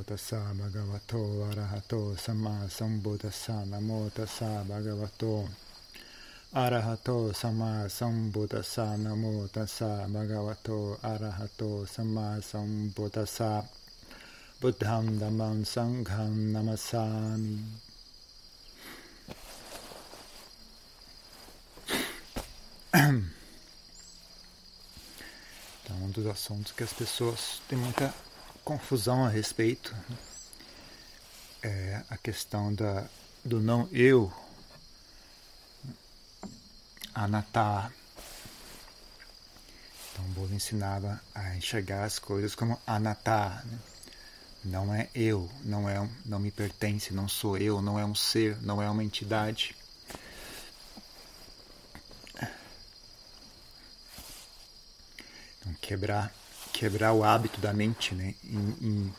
Namo tassa bhagavato arahato samma sambuddhassa Namo tassa bhagavato. Arahato samma sambuddhassa Namo tassa bhagavato arahato samma sambuddhassa Buddham dhammam sangham namasami Então, um dos assuntos que as pessoas têm muita confusão a respeito é a questão da, do não eu, anatta. Então, Buda ensinava a enxergar as coisas como anatta. Né? Não é eu, não é, não me pertence, não sou eu, não é um ser, não é uma entidade. Então, quebrar quebrar o hábito da mente, né? Em, em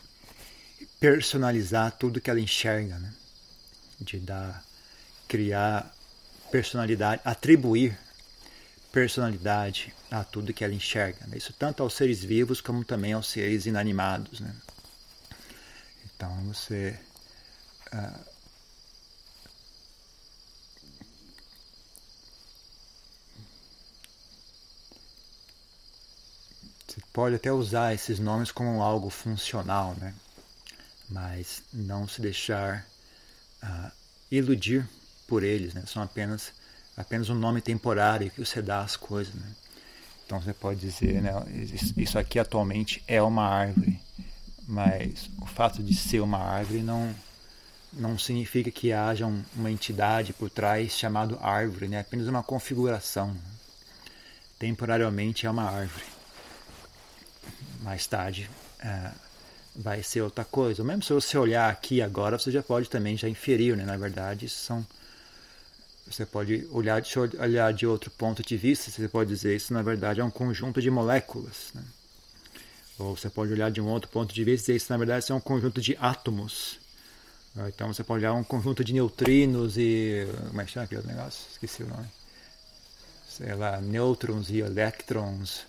personalizar tudo que ela enxerga, né? De dar, criar personalidade, atribuir personalidade a tudo que ela enxerga. Né? Isso tanto aos seres vivos como também aos seres inanimados, né? Então você uh, pode até usar esses nomes como algo funcional, né? mas não se deixar uh, iludir por eles. Né? São apenas, apenas um nome temporário que você dá às coisas. Né? Então você pode dizer, né, isso aqui atualmente é uma árvore, mas o fato de ser uma árvore não, não significa que haja um, uma entidade por trás chamado árvore, né? é apenas uma configuração. Temporariamente é uma árvore mais tarde é, vai ser outra coisa. Ou mesmo se você olhar aqui agora, você já pode também já inferir, né? Na verdade, são você pode olhar de, olhar de outro ponto de vista, você pode dizer isso na verdade é um conjunto de moléculas, né? Ou você pode olhar de um outro ponto de vista e dizer isso na verdade é um conjunto de átomos. Então você pode olhar um conjunto de neutrinos e como é que chama aquele negócio? Esqueci o nome. Sei lá, nêutrons e elétrons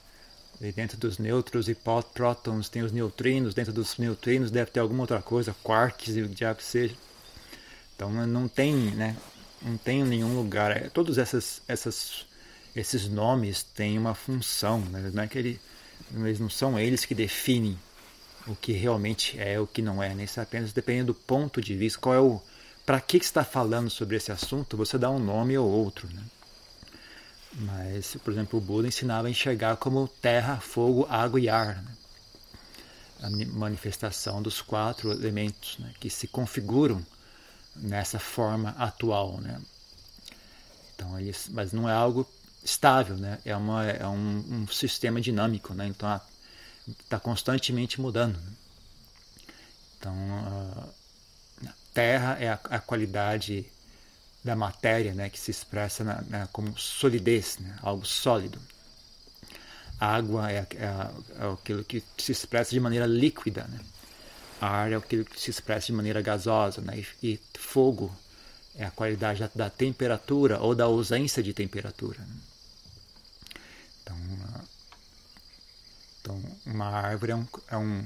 e dentro dos nêutrons e prótons tem os neutrinos, dentro dos neutrinos deve ter alguma outra coisa, quarks e o diabo seja. Então não tem, né? Não tem nenhum lugar. É, todos essas, essas, esses nomes têm uma função, né? não é que ele, eles não são eles que definem o que realmente é o que não é, né? Isso é apenas dependendo do ponto de vista, qual é o para que, que está falando sobre esse assunto, você dá um nome ou outro, né? Mas, por exemplo, o Buda ensinava a enxergar como terra, fogo, água e ar. Né? A manifestação dos quatro elementos né? que se configuram nessa forma atual. Né? Então, eles, mas não é algo estável, né? é, uma, é um, um sistema dinâmico. Né? Então, está constantemente mudando. Né? Então, a terra é a, a qualidade da matéria, né, que se expressa na, na, como solidez, né, algo sólido. A água é, é, é, aquilo que se expressa de maneira líquida. Né? Ar é aquilo que se expressa de maneira gasosa. Né? E, e fogo é a qualidade da, da, temperatura ou da ausência de temperatura. Né? Então, uma, então, uma árvore é um, é um,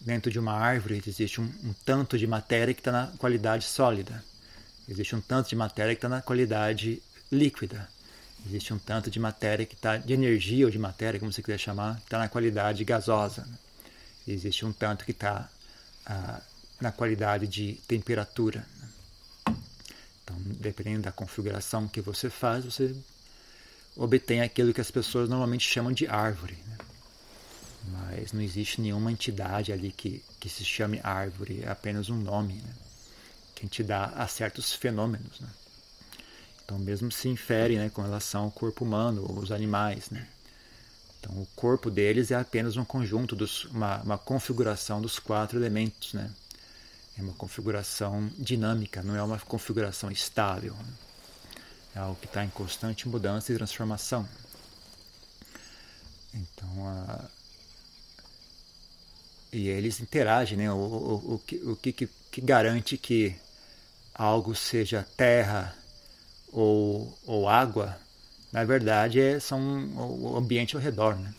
Dentro de uma árvore existe um, um tanto de matéria que está na qualidade sólida Existe um tanto de matéria que está na qualidade líquida. Existe um tanto de matéria que está, de energia ou de matéria, como você quiser chamar, que está na qualidade gasosa. Existe um tanto que está ah, na qualidade de temperatura. Então, dependendo da configuração que você faz, você obtém aquilo que as pessoas normalmente chamam de árvore. Né? Mas não existe nenhuma entidade ali que, que se chame árvore, é apenas um nome. Né? Que a gente dá a certos fenômenos. Né? Então, mesmo se infere né, com relação ao corpo humano os animais. Né? Então, o corpo deles é apenas um conjunto, dos, uma, uma configuração dos quatro elementos. Né? É uma configuração dinâmica, não é uma configuração estável. Né? É algo que está em constante mudança e transformação. Então, a... e eles interagem, né? O, o, o, que, o que, que garante que algo seja terra ou, ou água, na verdade é, são o ambiente ao redor. Né?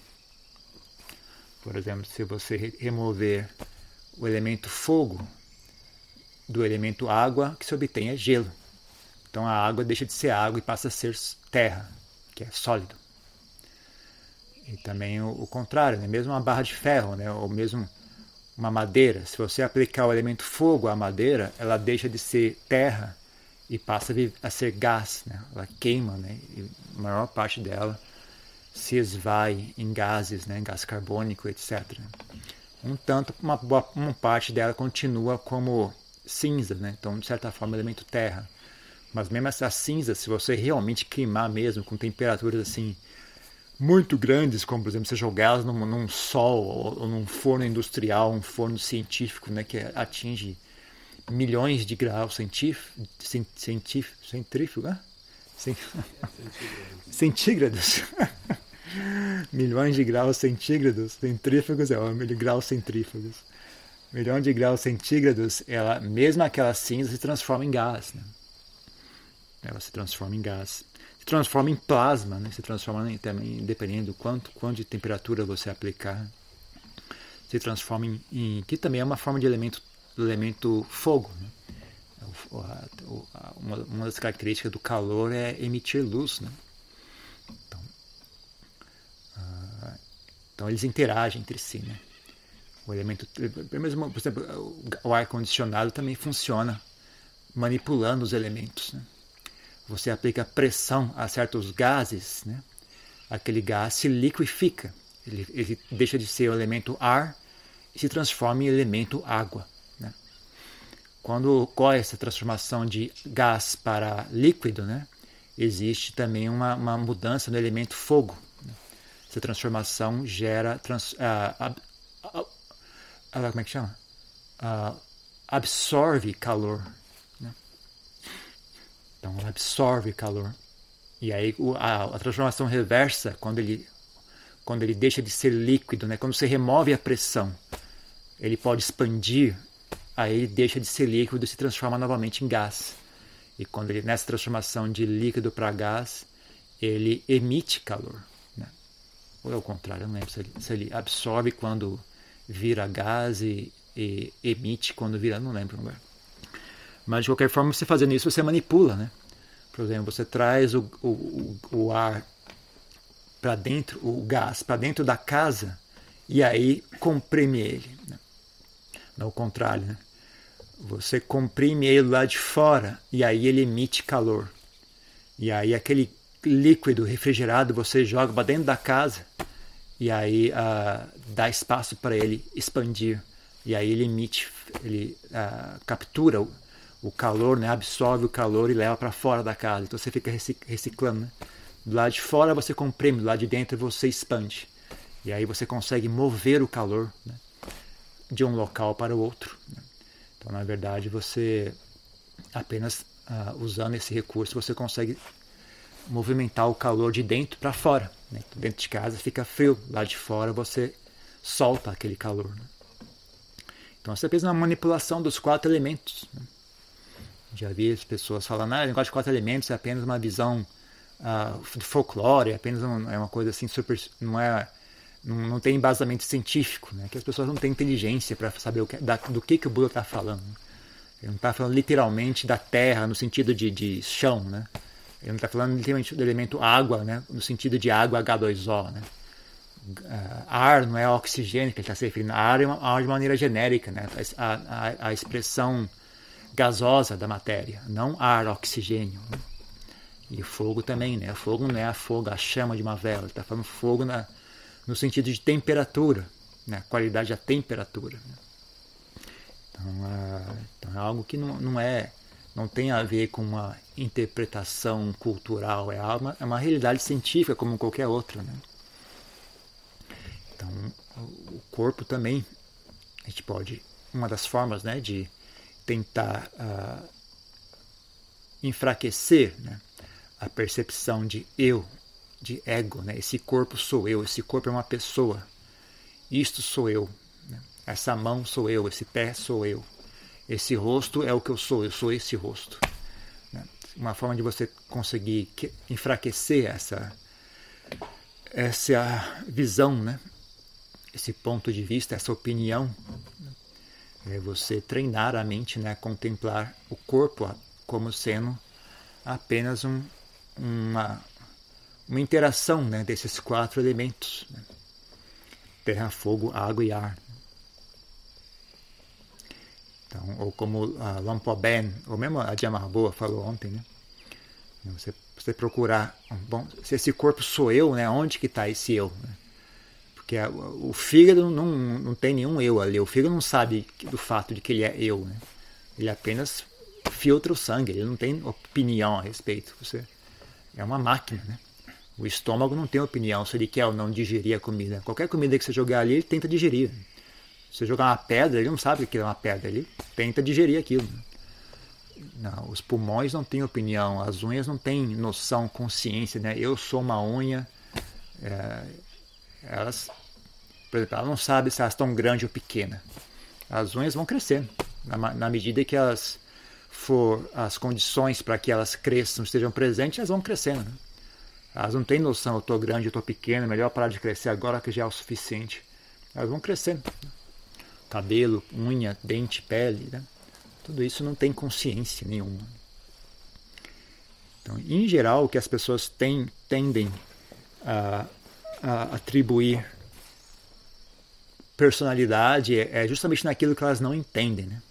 Por exemplo, se você remover o elemento fogo do elemento água que se obtém é gelo. Então a água deixa de ser água e passa a ser terra, que é sólido. E também o, o contrário, né? mesmo uma barra de ferro, né? ou mesmo uma madeira, se você aplicar o elemento fogo à madeira, ela deixa de ser terra e passa a ser gás, né? ela queima, né? e a maior parte dela se esvai em gases, né? gás carbônico, etc. Um tanto, uma, boa, uma parte dela continua como cinza, né? então de certa forma elemento terra. Mas mesmo essa cinza, se você realmente queimar mesmo com temperaturas assim muito grandes, como por exemplo você jogá-las num, num, sol ou, ou, num forno industrial, um forno científico, né, que atinge milhões de graus científicos, centrífugo, né? centígrados. milhões de graus centígrados, centrífugos é graus centrífugos. Milhão de graus centígrados, ela, mesmo aquela cinza se transforma em gás. Né? Ela se transforma em gás transforma em plasma, né? se transforma em, também, dependendo do quanto, quanto de temperatura você aplicar, se transforma em, em que também é uma forma de elemento, elemento fogo. Né? Uma, uma, das características do calor é emitir luz. Né? Então, uh, então eles interagem entre si. Né? O elemento, mesmo, por exemplo, o ar condicionado também funciona manipulando os elementos. Né? Você aplica pressão a certos gases, né? aquele gás se liquifica. Ele, ele, deixa de ser o elemento ar e se transforma em elemento água. Né? Quando ocorre essa transformação de gás para líquido, né? existe também uma, uma mudança no elemento fogo. Né? Essa transformação gera. Trans, como é que chama? absorve calor. Então ela absorve calor. E aí a, a, transformação reversa, quando ele, quando ele deixa de ser líquido, né? quando você remove a pressão, ele pode expandir, aí ele deixa de ser líquido e se transforma novamente em gás. E quando ele, nessa transformação de líquido para gás, ele emite calor. Né? Ou é o contrário, não lembro se ele, se ele absorve quando vira gás e, e emite quando vira, não lembro agora. Mas de qualquer forma, você fazendo isso, você manipula, né? Por exemplo, você traz o, o, o ar para dentro, o gás para dentro da casa e aí comprime ele. Né? Não o contrário, né? Você comprime ele lá de fora e aí ele emite calor. E aí aquele líquido refrigerado você joga para dentro da casa e aí uh, dá espaço para ele expandir. E aí ele emite, ele uh, captura o calor, né, absorve o calor e leva para fora da casa. Então você fica reciclando. Né? Do lado de fora você comprime, do lado de dentro você expande. E aí você consegue mover o calor né, de um local para o outro. Né? Então, na verdade, você apenas uh, usando esse recurso você consegue movimentar o calor de dentro para fora. Né? Dentro de casa fica frio, lá de fora você solta aquele calor. Né? Então você fez uma manipulação dos quatro elementos. Né? Já vi as pessoas falando, ah, o negócio de quatro elementos é apenas uma visão uh, de folclore, é apenas é uma coisa assim super. não é. Não, não tem embasamento científico, né? que as pessoas não têm inteligência para saber que, da, do que, que o Buda está falando. Ele não está falando literalmente da terra no sentido de, de chão, né? Ele não está falando literalmente do elemento água, né? no sentido de água H2O. Né? Uh, ar não é oxigênio que ele está se referindo. Ar é uma, ar de maneira genérica. Né? A, a, a expressão gasosa da matéria, não ar, oxigênio. E fogo também, né? Fogo não é a fogo, a chama de uma vela. Está falando fogo na, no sentido de temperatura, né? qualidade da temperatura. Então, é, então, é algo que não, não é não tem a ver com uma interpretação cultural, é uma, é uma realidade científica como qualquer outra. Né? Então, o corpo também, a gente pode, uma das formas né, de tentar uh, enfraquecer né, a percepção de eu, de ego. Né? Esse corpo sou eu, esse corpo é uma pessoa. Isto sou eu. Né? Essa mão sou eu, esse pé sou eu. Esse rosto é o que eu sou, eu sou esse rosto. Né? Uma forma de você conseguir enfraquecer essa, essa visão, né? esse ponto de vista, essa opinião? É você treinar a mente né, contemplar o corpo como sendo apenas um, uma, uma interação né, desses quatro elementos: né? terra, fogo, água e ar. Então, ou como a Lampoben, ou mesmo a Diamarboa falou ontem, né? Você, você procurar, bom, se esse corpo sou eu, né? Onde que está esse eu? Né? Porque a, o fígado não, não tem nenhum eu ali. O fígado não sabe do fato de que ele é eu, né? Ele apenas filtra o sangue, ele não tem opinião a respeito. Você é uma máquina, né? O estômago não tem opinião se ele quer ou não digerir a comida. Qualquer comida que você jogar ali, ele tenta digerir. Se você jogar uma pedra, ele não sabe que é uma pedra, ele tenta digerir aquilo. Não, os pulmões não têm opinião, as unhas não têm noção, consciência, né? Eu sou uma unha. É, elas, por exemplo, ela não sabe se elas estão grandes ou pequenas. As unhas vão crescendo na, na medida que elas for as condições para que elas cresçam, estejam presentes, elas vão crescendo. Né? Elas não têm noção, eu estou grande, eu estou pequeno, melhor parar de crescer agora que já é o suficiente. Elas vão crescendo cabelo, unha, dente, pele, né? tudo isso não tem consciência nenhuma. Então, em geral, o que as pessoas têm, tendem a, atribuir personalidade é, justamente naquilo que elas não entendem. Né?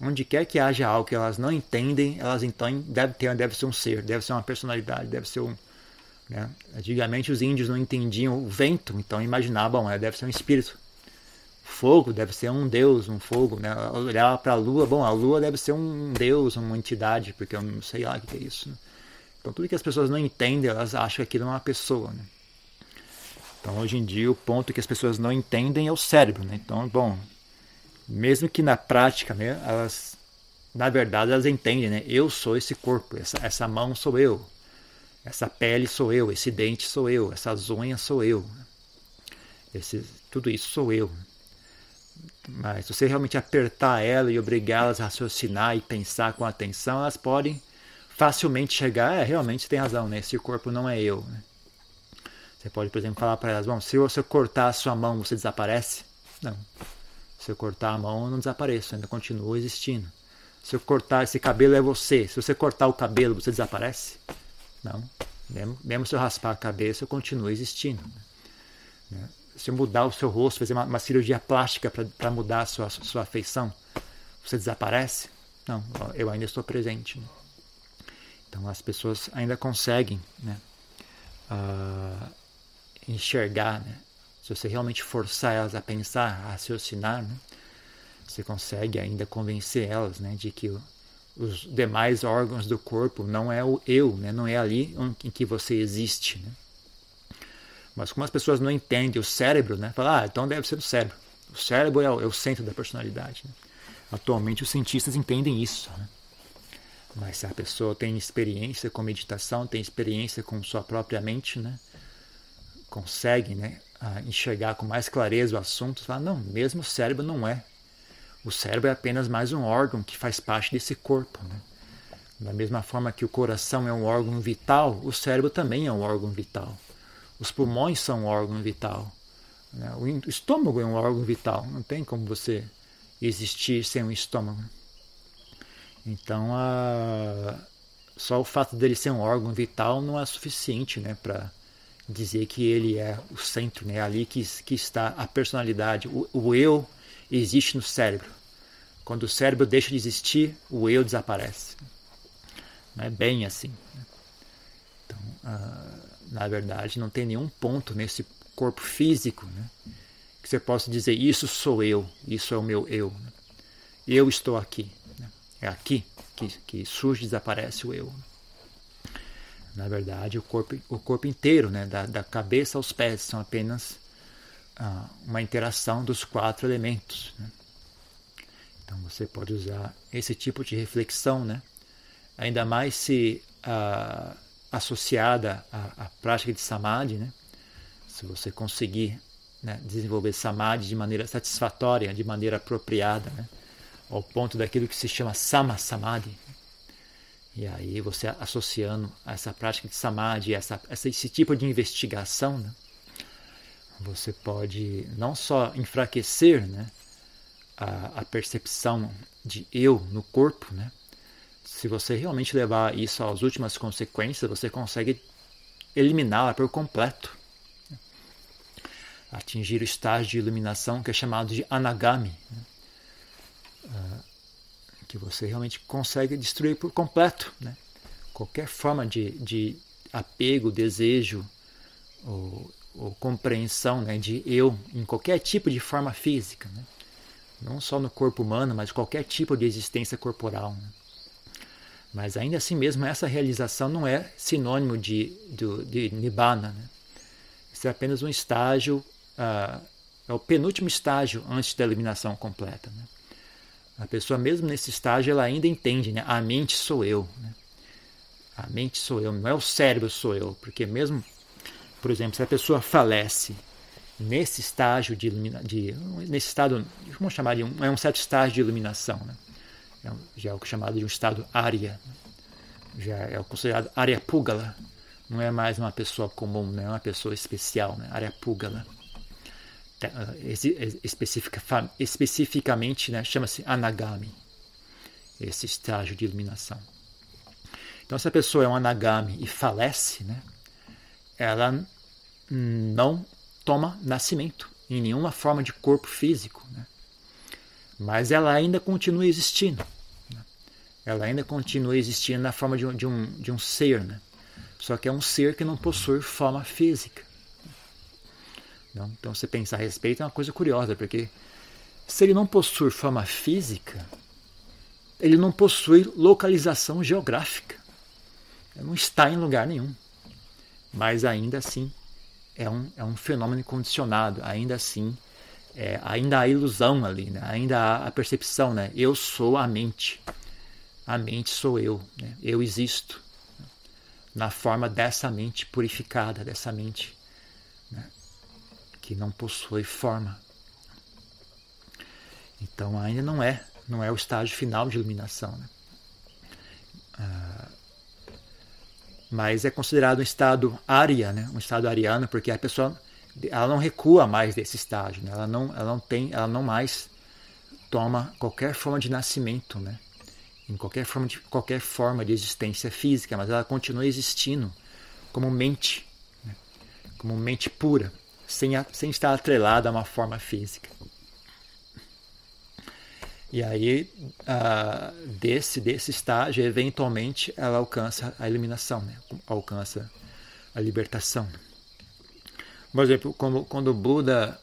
Onde quer que haja algo que elas não entendem, elas então deve ter, deve ser um ser, deve ser uma personalidade, deve ser um. Né? Antigamente os índios não entendiam o vento, então imaginavam, é, deve ser um espírito fogo deve ser um deus, um fogo, né? Olhar para a lua, bom, a lua deve ser um deus, uma entidade, porque eu não sei lá o que é isso. Né? Então tudo que as pessoas não entendem, elas acham que aquilo é uma pessoa, né? Então hoje em dia o ponto que as pessoas não entendem é o cérebro, né? Então, bom, mesmo que na prática, né, elas na verdade elas entendem, né? Eu sou esse corpo, essa, essa mão sou eu, essa pele sou eu, esse dente sou eu, essas unhas sou eu, esse, tudo isso sou eu. Mas se você realmente apertar ela e obrigá-las a raciocinar e pensar com atenção, elas podem facilmente chegar, é, realmente tem razão, né? Esse corpo não é eu. Né? Você pode, por exemplo, falar para elas, bom, se você cortar a sua mão, você desaparece? Não. Se eu cortar a mão, eu não desapareço, ainda continuo existindo. Se eu cortar esse cabelo, é você. Se você cortar o cabelo, você desaparece? Não. Mesmo, mesmo se eu raspar a cabeça, eu continuo existindo. Né? se mudar o seu rosto, fazer uma, uma cirurgia plástica para mudar a sua, sua feição, você desaparece? Não, eu ainda estou presente. Né? Então as pessoas ainda conseguem né, uh, enxergar. Né? Se você realmente forçar elas a pensar, a raciocinar, né, você consegue ainda convencer elas né, de que os demais órgãos do corpo não é o eu, né, não é ali em que você existe. Né? Mas como as pessoas não entendem o cérebro, né? Ah, então deve ser o cérebro. O cérebro é o, é o centro da personalidade. Né? Atualmente os cientistas entendem isso. Né? Mas se a pessoa tem experiência com meditação, tem experiência com sua própria mente, né? Consegue né, enxergar com mais clareza o assunto, fala, não, mesmo o cérebro não é. O cérebro é apenas mais um órgão que faz parte desse corpo. Né? Da mesma forma que o coração é um órgão vital, o cérebro também é um órgão vital. Os pulmões são um órgão vital. Né? O estômago é um órgão vital. Não tem como você existir sem um estômago. Então, a... só o fato dele ser um órgão vital não é suficiente né, para dizer que ele é o centro, né? Ali que, que está a personalidade. O, o eu existe no cérebro. Quando o cérebro deixa de existir, o eu desaparece. Não é bem assim. Então, uh, na verdade, não tem nenhum ponto nesse corpo físico né, que você possa dizer: Isso sou eu, isso é o meu eu. Eu estou aqui. Né? É aqui que, que surge e desaparece o eu. Na verdade, o corpo, o corpo inteiro, né, da, da cabeça aos pés, são apenas ah, uma interação dos quatro elementos. Né? Então você pode usar esse tipo de reflexão, né? ainda mais se ah, associada à, à prática de samadhi, né? se você conseguir né, desenvolver samadhi de maneira satisfatória, de maneira apropriada, né? ao ponto daquilo que se chama sama samadhi. E aí você associando essa prática de samadhi, essa, esse tipo de investigação, né? você pode não só enfraquecer né, a, a percepção de eu no corpo, né? Se você realmente levar isso às últimas consequências, você consegue eliminá-la por completo. Atingir o estágio de iluminação que é chamado de anagami, uh, que você realmente consegue destruir por completo. Né? Qualquer forma de, de apego, desejo ou, ou compreensão né, de eu em qualquer tipo de forma física. Né? Não só no corpo humano, mas qualquer tipo de existência corporal. Né? Mas ainda assim mesmo, essa realização não é sinônimo de, de, de Nibbana. Né? Isso é apenas um estágio, uh, é o penúltimo estágio antes da eliminação completa. Né? A pessoa, mesmo nesse estágio, ela ainda entende, né? a mente sou eu. Né? A mente sou eu, não é o cérebro sou eu. Porque mesmo, por exemplo, se a pessoa falece nesse estágio de, ilumina, de nesse estado, vamos chamar de um, é um certo estágio de iluminação, né? É já é o chamado de um estado área, já é o considerado área púgala, não é mais uma pessoa comum, não é uma pessoa especial, né? área púgala. Ah, especifica, especificamente né, chama-se anagami, esse estágio de iluminação. Então, se a pessoa é um anagami e falece, né, ela não toma nascimento em nenhuma forma de corpo físico. Né? mas ela ainda continua existindo. Né? Ela ainda continua existindo na forma de um, de um, de um ser, né? só que é um ser que não possui forma física. Não? Então, você pensar a respeito é uma coisa curiosa, porque se ele não possui forma física, ele não possui localização geográfica. Ele não está em lugar nenhum. Mas ainda assim é um, é um fenômeno condicionado, ainda assim é, ainda há ilusão ali, né? ainda há a percepção, né? eu sou a mente, a mente sou eu, né? eu existo na forma dessa mente purificada, dessa mente? Que não possui forma. Então ainda não é, não é o estágio final de iluminação. Né? Ah, mas é considerado um estado área, né? um estado ariano, porque a pessoa ela não recua mais desse estágio, né? ela, não, ela não tem, ela não mais toma qualquer forma de nascimento, né? em qualquer forma de, qualquer forma de existência física, mas ela continua existindo como mente, né? como mente pura, sem, a, sem estar atrelada a uma forma física. E aí, uh, desse, desse estágio, eventualmente, ela alcança a iluminação, né? alcança a libertação. Por exemplo, quando, quando o Buda,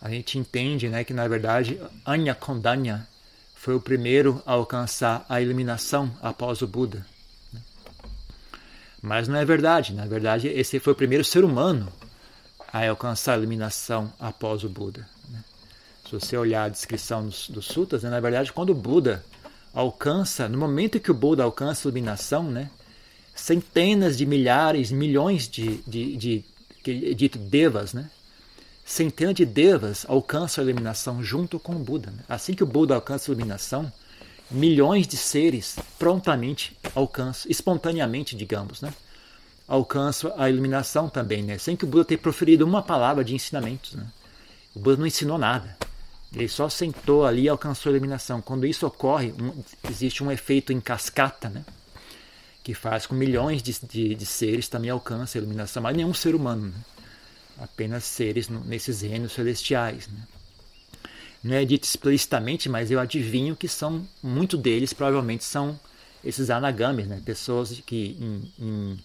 a gente entende né, que na verdade Anya Kondanya foi o primeiro a alcançar a iluminação após o Buda. Mas não é verdade. Na verdade, esse foi o primeiro ser humano a alcançar a iluminação após o Buda. Né. Se você olhar a descrição dos, dos sutras, né, na verdade, quando o Buda alcança, no momento que o Buda alcança a iluminação, né, centenas de milhares, milhões de, de, de que é dito devas, né? Centenas de devas alcançam a iluminação junto com o Buda. Né? Assim que o Buda alcança a iluminação, milhões de seres prontamente alcançam, espontaneamente, digamos, né? Alcançam a iluminação também, né? sem que o Buda tenha proferido uma palavra de ensinamentos. Né? O Buda não ensinou nada. Ele só sentou ali e alcançou a iluminação. Quando isso ocorre, um, existe um efeito em cascata, né? que faz com milhões de, de, de seres também alcance a iluminação, mas nenhum ser humano, né? apenas seres nesses reinos celestiais. Né? Não é dito explicitamente, mas eu adivinho que são, muito deles provavelmente são esses anagamis, né? pessoas que em, em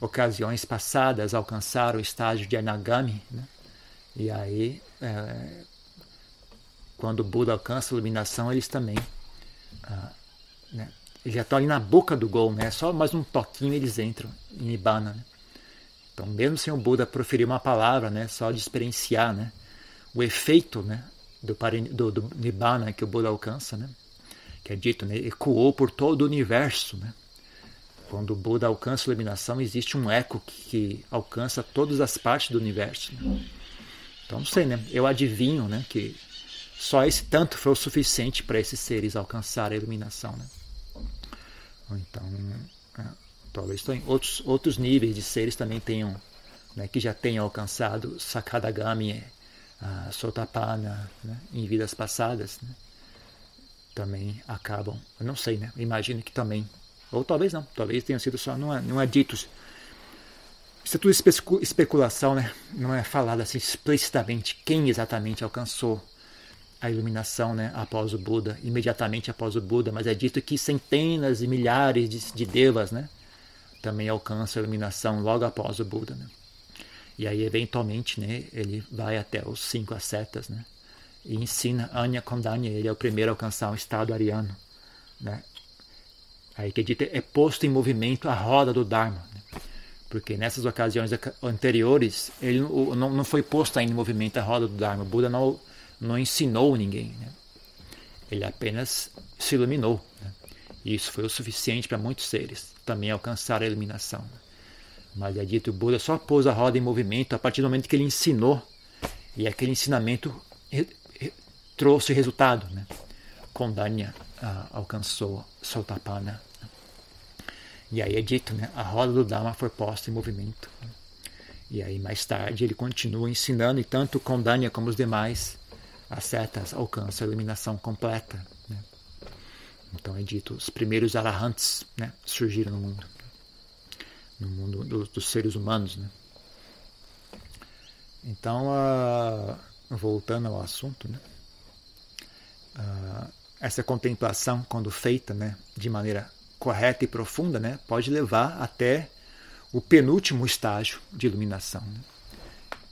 ocasiões passadas alcançaram o estágio de anagami, né? e aí é, quando o Buda alcança a iluminação, eles também ah, né, já estão ali na boca do gol, né? Só mais um toquinho eles entram em Nibbana. Né? Então, mesmo sem o Buda proferir uma palavra, né? Só de experienciar, né? O efeito, né? Do, do, do Nibbana que o Buda alcança, né? Que é dito, né? Ecoou por todo o universo, né? Quando o Buda alcança a iluminação, existe um eco que, alcança todas as partes do universo. Né? Então, não sei, né? Eu adivinho, né? Que só esse tanto foi o suficiente para esses seres alcançar a iluminação, né? então, é, talvez outros, outros níveis de seres também tenham, né, que já tenham alcançado Sakadagami, a Sotapana, né, em vidas passadas. Né? também acabam, eu não sei, né? Imagino que também, ou talvez não, talvez tenha sido só, não é, não é dito. Isso é tudo especulação, né? Não é falado assim explicitamente quem exatamente alcançou a iluminação, né? Após o Buda, imediatamente após o Buda, mas é dito que centenas e milhares de, de devas, né? Também alcançam a iluminação logo após o Buda, né? E aí, eventualmente, né? Ele vai até os cinco ascetas, né? e ensina Anya Kondanya, ele é o primeiro a alcançar um estado ariano. Né? Aí que é posto em movimento a roda do Dharma. Né? Porque nessas ocasiões anteriores, ele não, não foi posto ainda em movimento a roda do Dharma. O Buda não, não ensinou ninguém. Né? Ele apenas se iluminou. Né? E isso foi o suficiente para muitos seres também alcançar a iluminação. Né? Mas é dito, o Buda só pôs a roda em movimento a partir do momento que ele ensinou. E aquele ensinamento trouxe resultado. Né? Kondanya ah, alcançou Sotapana. E aí é dito, né? a roda do Dharma foi posta em movimento. E aí mais tarde ele continua ensinando, e tanto Kondanya como os demais ascetas alcançam a iluminação completa. Né? Então é dito, os primeiros arahants né, surgiram no mundo, no mundo dos, dos seres humanos. Né? Então, uh, voltando ao assunto, né? uh, essa contemplação, quando feita né, de maneira correta e profunda, né, pode levar até o penúltimo estágio de iluminação. Né?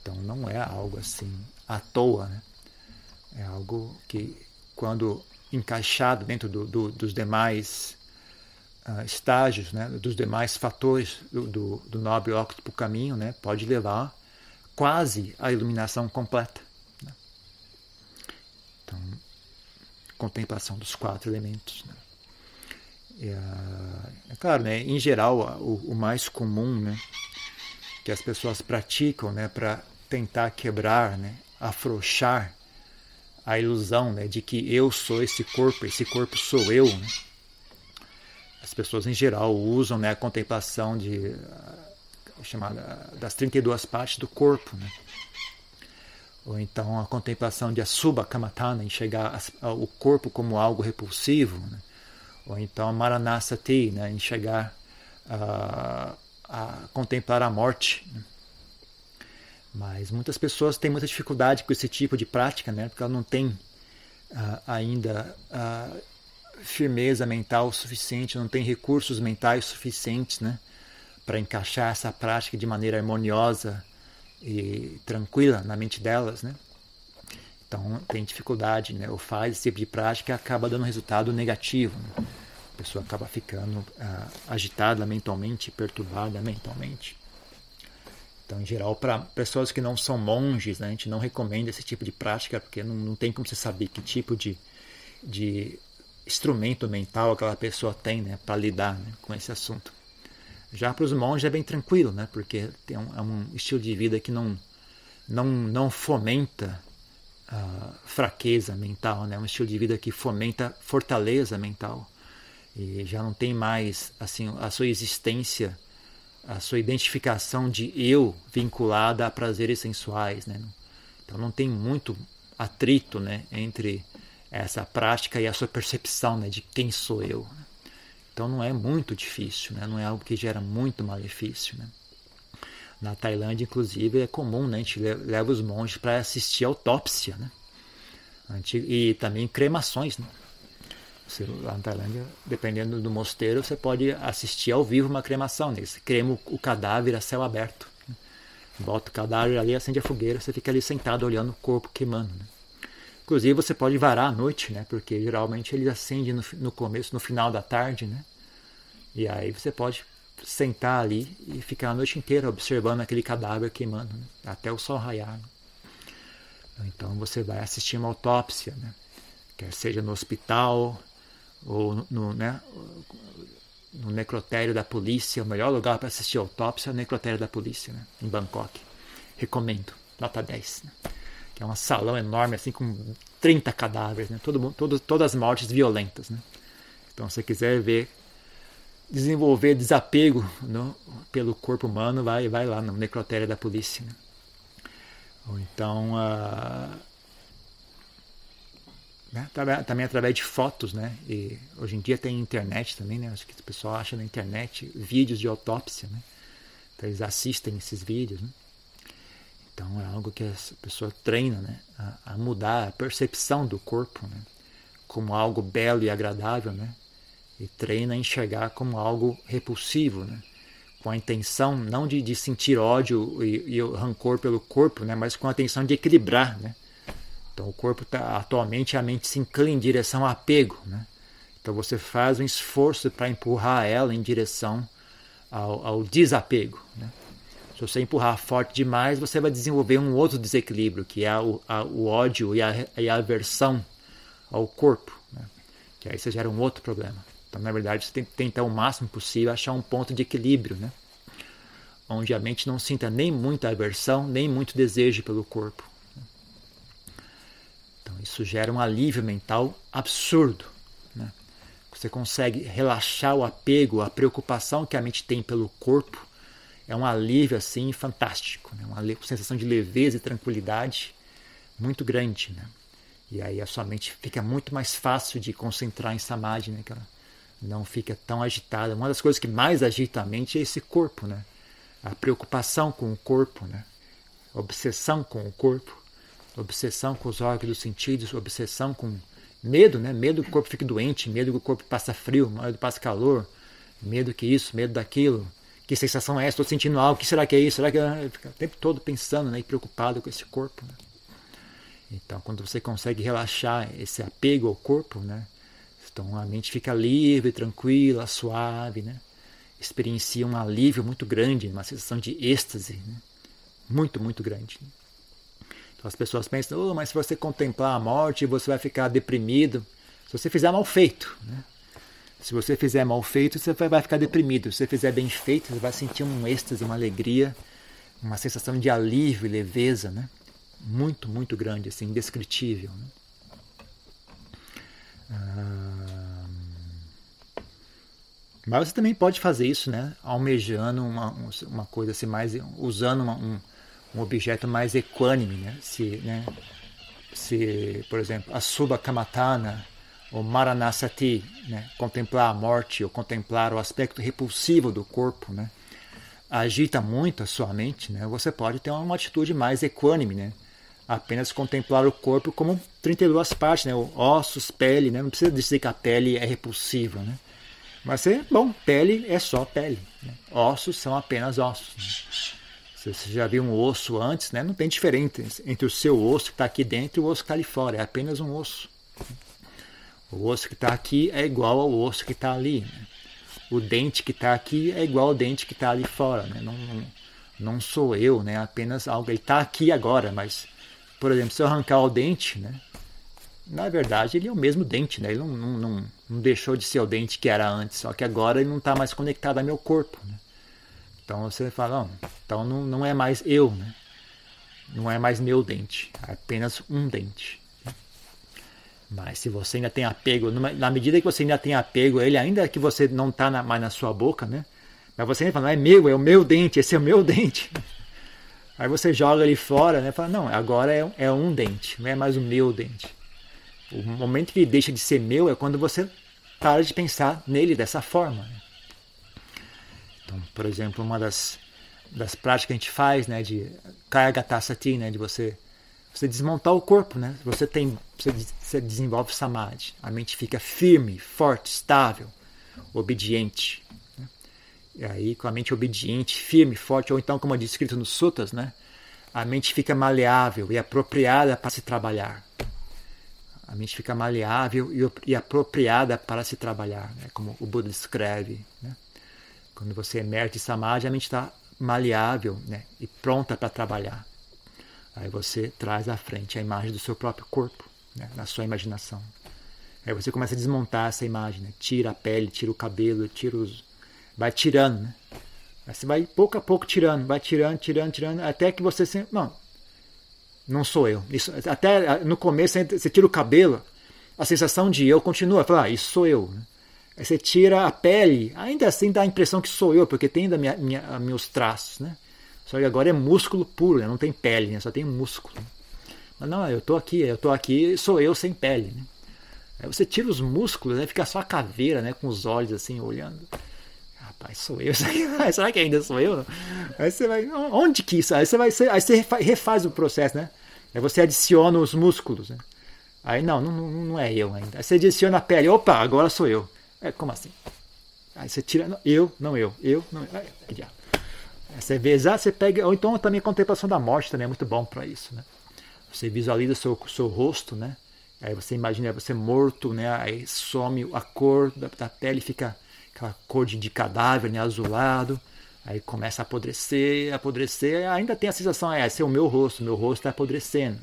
Então não é algo assim à toa, né? é algo que, quando encaixado dentro do, do, dos demais uh, estágios, né, dos demais fatores do, do, do nobre óctuplo caminho, né, pode levar quase à iluminação completa. Né? Então, contemplação dos quatro elementos. Né? É, é, claro, né, em geral, o, o, mais comum né, que as pessoas praticam né, para tentar quebrar, né, afrouxar a ilusão né, de que eu sou esse corpo, esse corpo sou eu. Né? As pessoas em geral usam né, a contemplação de, chamada das 32 partes do corpo. Né? ou então a contemplação de Asubha Kamatana, enxergar o corpo como algo repulsivo, né? Ou então Maranasati, né? enxergar, uh, a contemplar a morte. Né? Mas muitas pessoas têm muita dificuldade com esse tipo de prática, né? porque ela não tem uh, ainda uh, firmeza mental suficiente, não tem recursos mentais suficientes né? para encaixar essa prática de maneira harmoniosa e tranquila na mente delas, né? Então tem dificuldade, né? Ou faz esse tipo de prática acaba dando resultado negativo. Né? A pessoa acaba ficando ah, agitada mentalmente, perturbada mentalmente. Então, em geral, para pessoas que não são monges, né, a gente não recomenda esse tipo de prática, porque não, não tem como você saber que tipo de, de instrumento mental aquela pessoa tem né, para lidar né, com esse assunto. Já para os monges é bem tranquilo, né? porque tem um, é um estilo de vida que não, não, não fomenta uh, fraqueza mental, né? Um estilo de vida que fomenta fortaleza mental. E já não tem mais assim a sua existência, a sua identificação de eu vinculada a prazeres sensuais. Né? Então não tem muito atrito né? entre essa prática e a sua percepção né? de quem sou eu. Então não é muito difícil, né? não é algo que gera muito malefício. Né? Na Tailândia, inclusive, é comum, né? a gente leva os monges para assistir autópsia. Né? E também cremações. Né? Você, lá na Tailândia, dependendo do mosteiro, você pode assistir ao vivo uma cremação. Né? Você crema o cadáver a céu aberto. Né? Bota o cadáver ali, acende a fogueira, você fica ali sentado olhando o corpo queimando. Né? Inclusive você pode varar à noite, né? Porque geralmente ele acende no, no começo, no final da tarde, né? E aí você pode sentar ali e ficar a noite inteira observando aquele cadáver queimando, né? até o sol raiar. Né? Então você vai assistir uma autópsia, né? quer seja no hospital ou no, né, no necrotério da polícia. O melhor lugar para assistir autópsia é o necrotério da polícia, né? em Bangkok. Recomendo, nota 10. Né? que é um salão enorme, assim, com 30 cadáveres, né? Todo, todo, todas mortes violentas. Né? Então, se você quiser ver, desenvolver desapego no, pelo corpo humano, vai, vai lá no necrotério da polícia. Né? Ou então, uh, né? também através de fotos, né? E hoje em dia tem internet também, né? Acho que o pessoal acha na internet vídeos de autópsia, né? Então eles assistem esses vídeos, né? Então é algo que a pessoa treina, né? A, a mudar a percepção do corpo, né? Como algo belo e agradável, né? E treina a enxergar como algo repulsivo, né? Com a intenção não de, de sentir ódio e, e rancor pelo corpo, né? Mas com a intenção de equilibrar, né? Então o corpo tá, atualmente a mente se inclina em direção ao apego, né? Então você faz um esforço para empurrar ela em direção ao, ao desapego, né? Se você empurrar forte demais, você vai desenvolver um outro desequilíbrio, que é o, a, o ódio e a, e a, aversão ao corpo, né? que aí você gera um outro problema. Então, na verdade, você tem que tentar o máximo possível achar um ponto de equilíbrio, né? onde a mente não sinta nem muita aversão, nem muito desejo pelo corpo. Então, isso gera um alívio mental absurdo. Né? Você consegue relaxar o apego, a preocupação que a mente tem pelo corpo. É um alívio assim fantástico, né? uma sensação de leveza e tranquilidade muito grande. Né? E aí a sua mente fica muito mais fácil de concentrar em samadhi, né? Não fica tão agitada. Uma das coisas que mais agita a mente é esse corpo, né? a preocupação com o corpo, né? obsessão com o corpo obsessão com os órgãos dos sentidos, obsessão com medo, né? Medo que o corpo fique doente, medo que o corpo passe frio, medo que passe calor, medo que isso, medo daquilo. Que sensação é essa? Estou sentindo algo, que será que é isso? Será que é? Fica o tempo todo pensando né? e preocupado com esse corpo. Né? Então, quando você consegue relaxar esse apego ao corpo, né? Então a mente fica livre, tranquila, suave, né? Experiencia um alívio muito grande, uma sensação de êxtase, né? muito, muito grande. Então as pessoas pensam, oh, mas se você contemplar a morte, você vai ficar deprimido. Se você fizer mal feito, né? Se você fizer mal feito, você vai ficar deprimido. Se você fizer bem feito, você vai sentir um êxtase, uma alegria, uma sensação de alívio e leveza, né? Muito, muito grande, assim, indescritível. Né? Ah... Mas você também pode fazer isso, né? Almejando uma, uma coisa assim, mais usando uma, um, um objeto mais equânime, né? Se, né? se por exemplo, a Subha Kamatana ou Maranasati, né? contemplar a morte ou contemplar o aspecto repulsivo do corpo, né? agita muito a sua mente, né? você pode ter uma atitude mais equânime, né? apenas contemplar o corpo como 32 partes, né? ossos, pele, né? não precisa dizer que a pele é repulsiva, né? Mas é bom, pele é só pele, né? ossos são apenas ossos. Né? Você já viu um osso antes, né, não tem diferença entre o seu osso que está aqui dentro e o osso que está ali fora. É apenas um osso. O osso que está aqui é igual ao osso que está ali. Né? O dente que está aqui é igual ao dente que está ali fora. Né? Não, não, não, sou eu, né? apenas algo. Ele está aqui agora, mas, por exemplo, se eu arrancar o dente, né? Na verdade ele é o mesmo dente. Né? Ele não, não, não, não deixou de ser o dente que era antes, só que agora ele não está mais conectado ao meu corpo. Né? Então você fala, não, então não, não é mais eu, né? não é mais meu dente, é apenas um dente. Mas se você ainda tem apego, na medida que você ainda tem apego a ele, ainda que você não está mais na sua boca, né? Mas você ainda fala, não é meu, é o meu dente, esse é o meu dente. Aí você joga ele fora, né? Fala, não, agora é, é um dente, não é mais o meu dente. O momento que ele deixa de ser meu é quando você para de pensar nele dessa forma. Né? Então, por exemplo, uma das, das práticas que a gente faz, né, de Kayagatasati, né, de você você desmontar o corpo, né? Você tem você, você desenvolve samadhi, a mente fica firme, forte, estável, obediente. Né? E aí, com a mente obediente, firme, forte, ou então, como é descrito nos sutras, né? A mente fica maleável e apropriada para se trabalhar. A mente fica maleável e, e apropriada para se trabalhar, né? como o Buda descreve. Né? Quando você emerge de samadhi, a mente está maleável né? e pronta para trabalhar. Aí você traz à frente a imagem do seu próprio corpo, né? na sua imaginação. Aí você começa a desmontar essa imagem, né? tira a pele, tira o cabelo, tira os... vai tirando. Né? Aí você vai pouco a pouco tirando, vai tirando, tirando, tirando, até que você... Se... Não, não sou eu. Isso, até no começo você tira o cabelo, a sensação de eu continua. Fala, ah, isso sou eu. Né? Aí você tira a pele, ainda assim dá a impressão que sou eu, porque tem ainda minha, minha, meus traços, né? Só que agora é músculo puro, né? não tem pele, né? só tem músculo. Mas não, eu estou aqui, eu estou aqui, sou eu sem pele. Né? Aí você tira os músculos, aí fica só a caveira, né? Com os olhos assim, olhando. Rapaz, sou eu. Será que ainda sou eu? Aí você vai. Onde que isso? Aí você vai. Aí você refaz o processo, né? Aí você adiciona os músculos, né? Aí não, não, não é eu ainda. Aí você adiciona a pele. Opa, agora sou eu. É, como assim? Aí você tira. Não, eu, não eu. Eu, não eu. Aí, você vê exato, você pega. Ou então também a contemplação da morte também é muito bom para isso, né? Você visualiza o seu, seu rosto, né? Aí você imagina você morto, né? Aí some a cor da, da pele, fica aquela cor de, de cadáver, né? Azulado. Aí começa a apodrecer, apodrecer. Ainda tem a sensação, é, esse é o meu rosto, meu rosto está apodrecendo.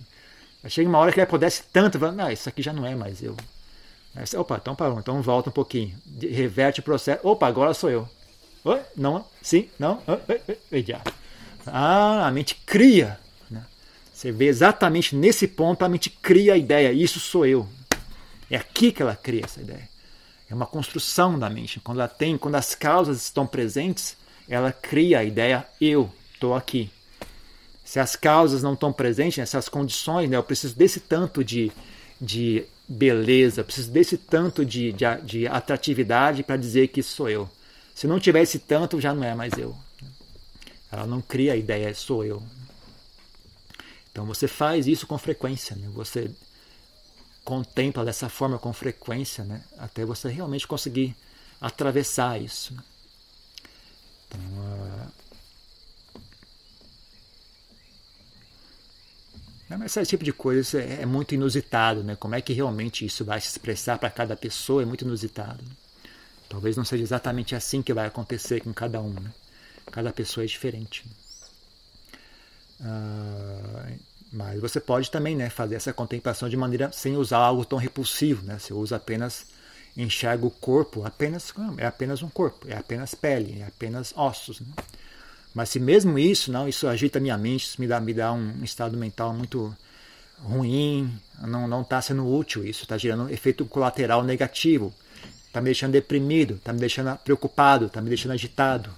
Aí chega uma hora que ele apodrece tanto, fala, não, isso aqui já não é mais eu. Aí, opa, então parou, então volta um pouquinho. Reverte o processo. Opa, agora sou eu. Oi? Não? Sim? Não? Ah, a mente cria você vê exatamente nesse ponto a mente cria a ideia, isso sou eu. É aqui que ela cria essa ideia. É uma construção da mente. Quando ela tem, quando as causas estão presentes, ela cria a ideia eu estou aqui. Se as causas não estão presentes, essas condições, né, eu preciso desse tanto de, de beleza, preciso desse tanto de, de, de atratividade para dizer que sou eu. Se não tiver esse tanto, já não é mais eu. Ela não cria a ideia, sou eu. Então você faz isso com frequência, né? você contempla dessa forma com frequência, né? até você realmente conseguir atravessar isso. Então, uh... Mas esse tipo de coisa é, é muito inusitado, né? Como é que realmente isso vai se expressar para cada pessoa é muito inusitado. Né? Talvez não seja exatamente assim que vai acontecer com cada um, né? Cada pessoa é diferente. Ah, mas você pode também né, fazer essa contemplação de maneira sem usar algo tão repulsivo. Né? Você usa apenas, enxerga o corpo, apenas é apenas um corpo, é apenas pele, é apenas ossos. Né? Mas se mesmo isso, não, isso agita minha mente, isso me dá, me dá um estado mental muito ruim, não não está sendo útil isso, está gerando um efeito colateral negativo, está me deixando deprimido, está me deixando preocupado, está me deixando agitado,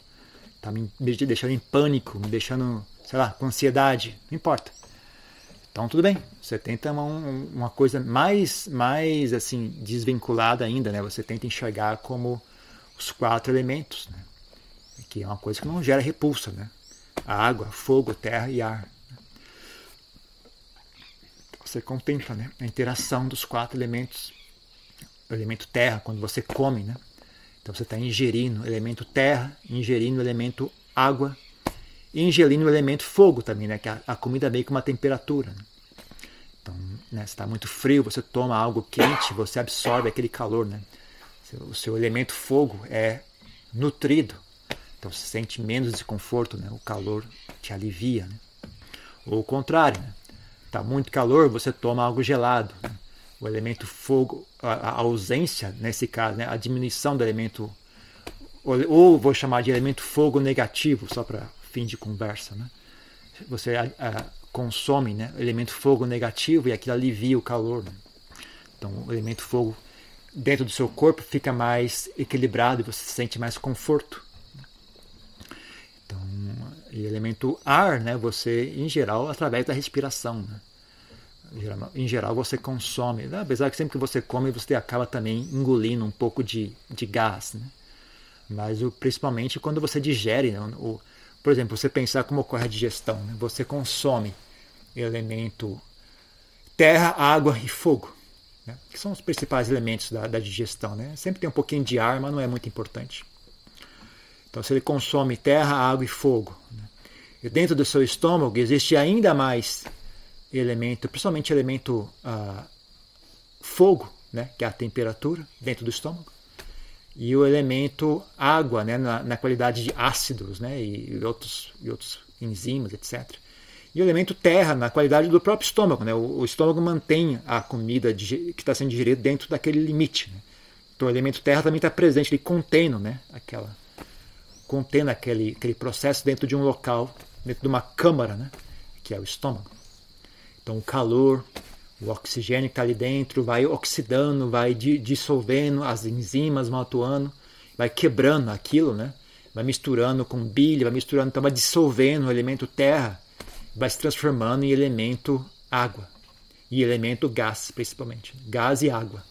está me deixando em pânico, me deixando sei lá, com ansiedade, não importa. Então tudo bem, você tenta uma, uma coisa mais, mais assim desvinculada ainda, né? Você tenta enxergar como os quatro elementos, né? que é uma coisa que não gera repulsa, né? Água, fogo, terra e ar. Você contempla, né? A interação dos quatro elementos. O elemento terra, quando você come, né? Então você está ingerindo elemento terra, ingerindo elemento água ingerindo elemento fogo também, né? Que a, a comida vem com uma temperatura. Né? Então, né, se está muito frio, você toma algo quente, você absorve aquele calor, né? O seu elemento fogo é nutrido, então você sente menos desconforto, né? O calor te alivia, né? Ou o contrário, né? Tá muito calor, você toma algo gelado. Né? O elemento fogo, a, a, ausência nesse caso, né? A diminuição do elemento ou, ou vou chamar de elemento fogo negativo, só para fim de conversa, né? Você a, a, consome né, o elemento fogo negativo e aquilo alivia o calor. Né? Então, o elemento fogo dentro do seu corpo fica mais equilibrado e você sente mais conforto. Então, e elemento ar, né, você, em geral, através da respiração. Né? Em geral, você consome. Né? Apesar que sempre que você come, você acaba também engolindo um pouco de, de gás. Né? Mas o, principalmente quando você digere, né? o, por exemplo, você pensar como ocorre a digestão. Né? Você consome elemento terra, água e fogo, né? que são os principais elementos da, da digestão. Né? Sempre tem um pouquinho de ar, mas não é muito importante. Então, se ele consome terra, água e fogo, né? e dentro do seu estômago existe ainda mais elemento, principalmente elemento ah, fogo, né? que é a temperatura dentro do estômago e o elemento água, né, na, na qualidade de ácidos né, e, e, outros, e outros enzimas, etc. E o elemento terra, na qualidade do próprio estômago. Né? O, o estômago mantém a comida que está sendo digerida dentro daquele limite. Né? Então o elemento terra também está presente, ele contendo, né, aquela, contendo aquele, aquele processo dentro de um local, dentro de uma câmara, né, que é o estômago. Então o calor, o oxigênio que está ali dentro vai oxidando, vai dissolvendo, as enzimas vão atuando, vai quebrando aquilo, né? vai misturando com bile, vai misturando, então vai dissolvendo o elemento terra, vai se transformando em elemento água e elemento gás, principalmente. Gás e água.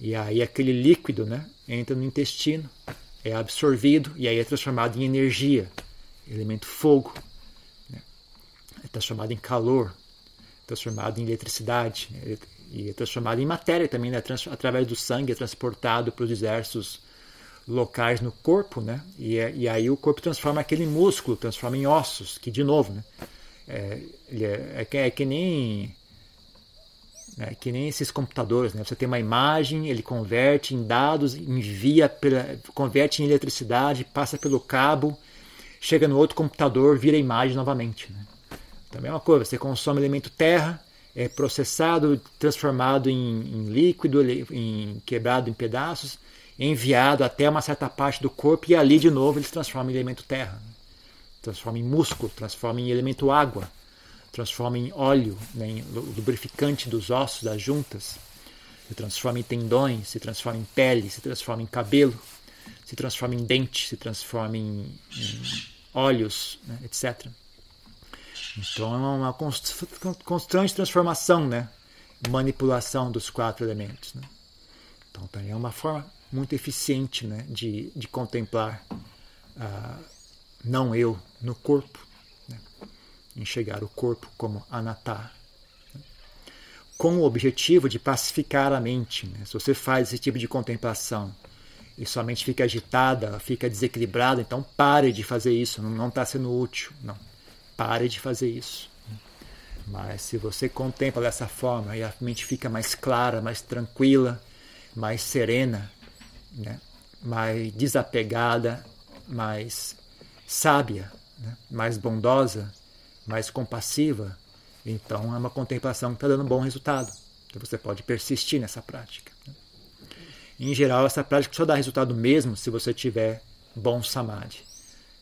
E aí aquele líquido né, entra no intestino, é absorvido e aí é transformado em energia, elemento fogo, né? é transformado em calor, transformado em eletricidade né? e é transformado em matéria também, né? através do sangue é transportado para os diversos locais no corpo, né? E, é, e aí o corpo transforma aquele músculo, transforma em ossos, que de novo, né? É, é, é, que, é que nem é que nem esses computadores, né? Você tem uma imagem, ele converte em dados, envia, pela, converte em eletricidade, passa pelo cabo, chega no outro computador, vira imagem novamente. Né? Também é uma coisa, você consome elemento terra, é processado, transformado em, em líquido, em, quebrado em pedaços, enviado até uma certa parte do corpo e ali de novo ele se transforma em elemento terra, transforma em músculo, transforma em elemento água, transforma em óleo, né, em lubrificante dos ossos, das juntas, se transforma em tendões, se transforma em pele, se transforma em cabelo, se transforma em dente, se transforma em, em olhos, né, etc. Então é uma constante transformação, né? manipulação dos quatro elementos. Né? Então também é uma forma muito eficiente né, de, de contemplar uh, não eu no corpo, né, enxergar o corpo como anatar, né, com o objetivo de pacificar a mente. Né, se você faz esse tipo de contemplação e sua mente fica agitada, fica desequilibrada, então pare de fazer isso, não está sendo útil. Não, pare de fazer isso. Mas se você contempla dessa forma e a mente fica mais clara, mais tranquila, mais serena, né? mais desapegada, mais sábia, né? mais bondosa, mais compassiva, então é uma contemplação que está dando um bom resultado. Então você pode persistir nessa prática. Né? Em geral, essa prática só dá resultado mesmo se você tiver bom samadhi.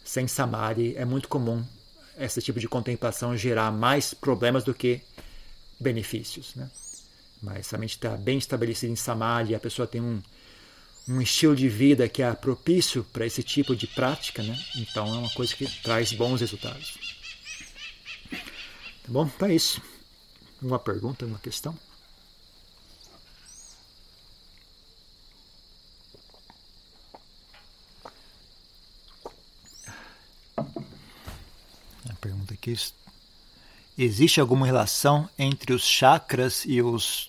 Sem samadhi é muito comum esse tipo de contemplação gerar mais problemas do que benefícios. Né? Mas se a mente está bem estabelecida em samadhi, a pessoa tem um, um estilo de vida que é propício para esse tipo de prática, né? Então é uma coisa que traz bons resultados. Tá bom? Então é isso. Uma pergunta, uma questão? A pergunta aqui: existe alguma relação entre os chakras e os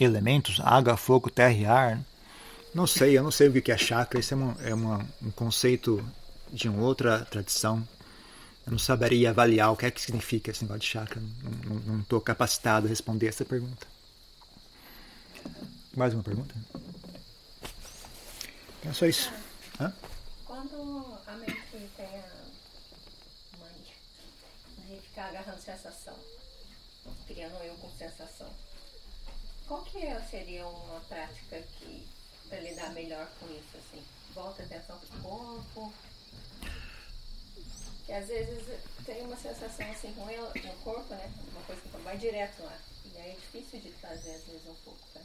elementos água, fogo, terra e ar? Não sei, eu não sei o que é chakra. Isso é, uma, é uma, um conceito de uma outra tradição. Eu não saberia avaliar o que é que significa esse negócio de chakra. Não estou capacitado a responder essa pergunta. Mais uma pergunta? É só isso. Hã? Quando a mente tem a mania de ficar agarrando sensação, criando eu com sensação, qual que seria uma prática que para lidar melhor com isso, assim? Volta a atenção para o corpo. Que às vezes tem uma sensação assim ruim no corpo, né? Uma coisa que vai direto lá. E aí é difícil de fazer às vezes um pouco, né?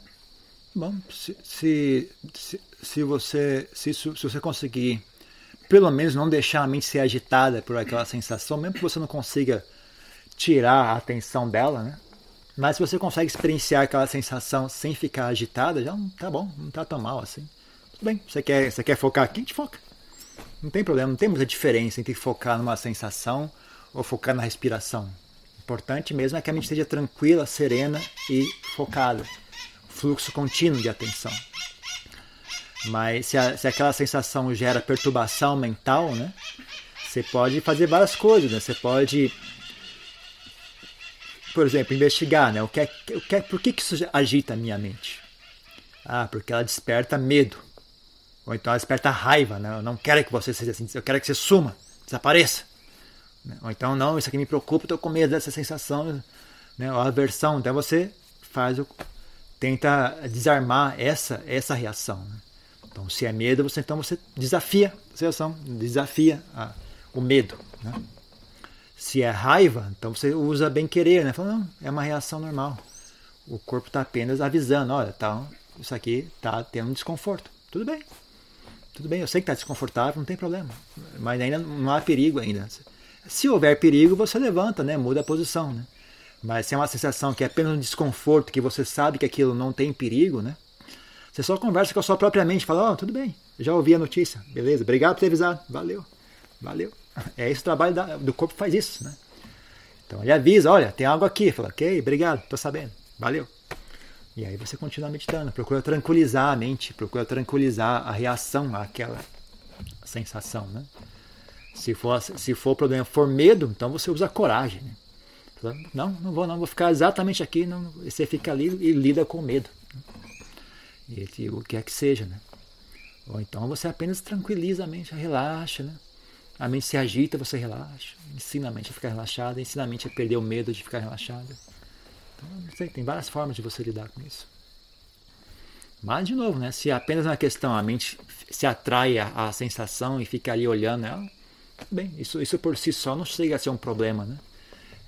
Bom, se, se, se você se, se você conseguir pelo menos não deixar a mente ser agitada por aquela sensação, mesmo que você não consiga tirar a atenção dela, né? Mas se você consegue experienciar aquela sensação sem ficar agitada, já não tá bom, não tá tão mal assim. Tudo bem, você quer, você quer focar aqui, a gente foca. Não tem problema, não tem muita diferença entre focar numa sensação ou focar na respiração. O importante mesmo é que a mente esteja tranquila, serena e focada. Fluxo contínuo de atenção. Mas se, a, se aquela sensação gera perturbação mental, né? Você pode fazer várias coisas, né? Você pode por exemplo, investigar, né? O que é, o que é, por que, que isso agita a minha mente? Ah, porque ela desperta medo. Ou então ela desperta raiva, né? Eu não quero que você seja assim, eu quero que você suma, desapareça. Né? Ou então, não, isso aqui me preocupa, estou com medo dessa sensação, né? Ou aversão. Então você faz o, tenta desarmar essa essa reação. Né? Então, se é medo, você então você desafia essa reação, desafia a, o medo, né? Se é raiva, então você usa bem querer, né? Fala, não, é uma reação normal. O corpo está apenas avisando, olha, tá, isso aqui está tendo um desconforto. Tudo bem. Tudo bem, eu sei que está desconfortável, não tem problema. Mas ainda não há perigo ainda. Se houver perigo, você levanta, né? Muda a posição, né? Mas se é uma sensação que é apenas um desconforto, que você sabe que aquilo não tem perigo, né? Você só conversa com a sua própria mente, fala, ó, oh, tudo bem, já ouvi a notícia, beleza, obrigado por ter avisado, valeu, valeu. É esse o trabalho da, do corpo faz isso, né? Então ele avisa, olha, tem algo aqui, fala, ok, obrigado, tô sabendo, valeu. E aí você continua meditando, procura tranquilizar a mente, procura tranquilizar a reação àquela sensação, né? Se for, se for problema for medo, então você usa coragem. Né? Não, não vou, não vou ficar exatamente aqui. Não, você fica ali e lida com medo. E, o que é que seja, né? Ou então você apenas tranquiliza a mente, relaxa, né? A mente se agita, você relaxa. Ensina a mente a ficar relaxada, ensina a mente a perder o medo de ficar relaxada. Então, sei, tem várias formas de você lidar com isso. Mas, de novo, né? Se é apenas uma questão, a mente se atrai à sensação e fica ali olhando ela, bem, isso, isso por si só não chega a ser um problema, né?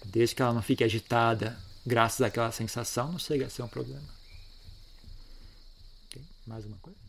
Desde que ela não fique agitada, graças àquela sensação, não chega a ser um problema. Okay? Mais uma coisa?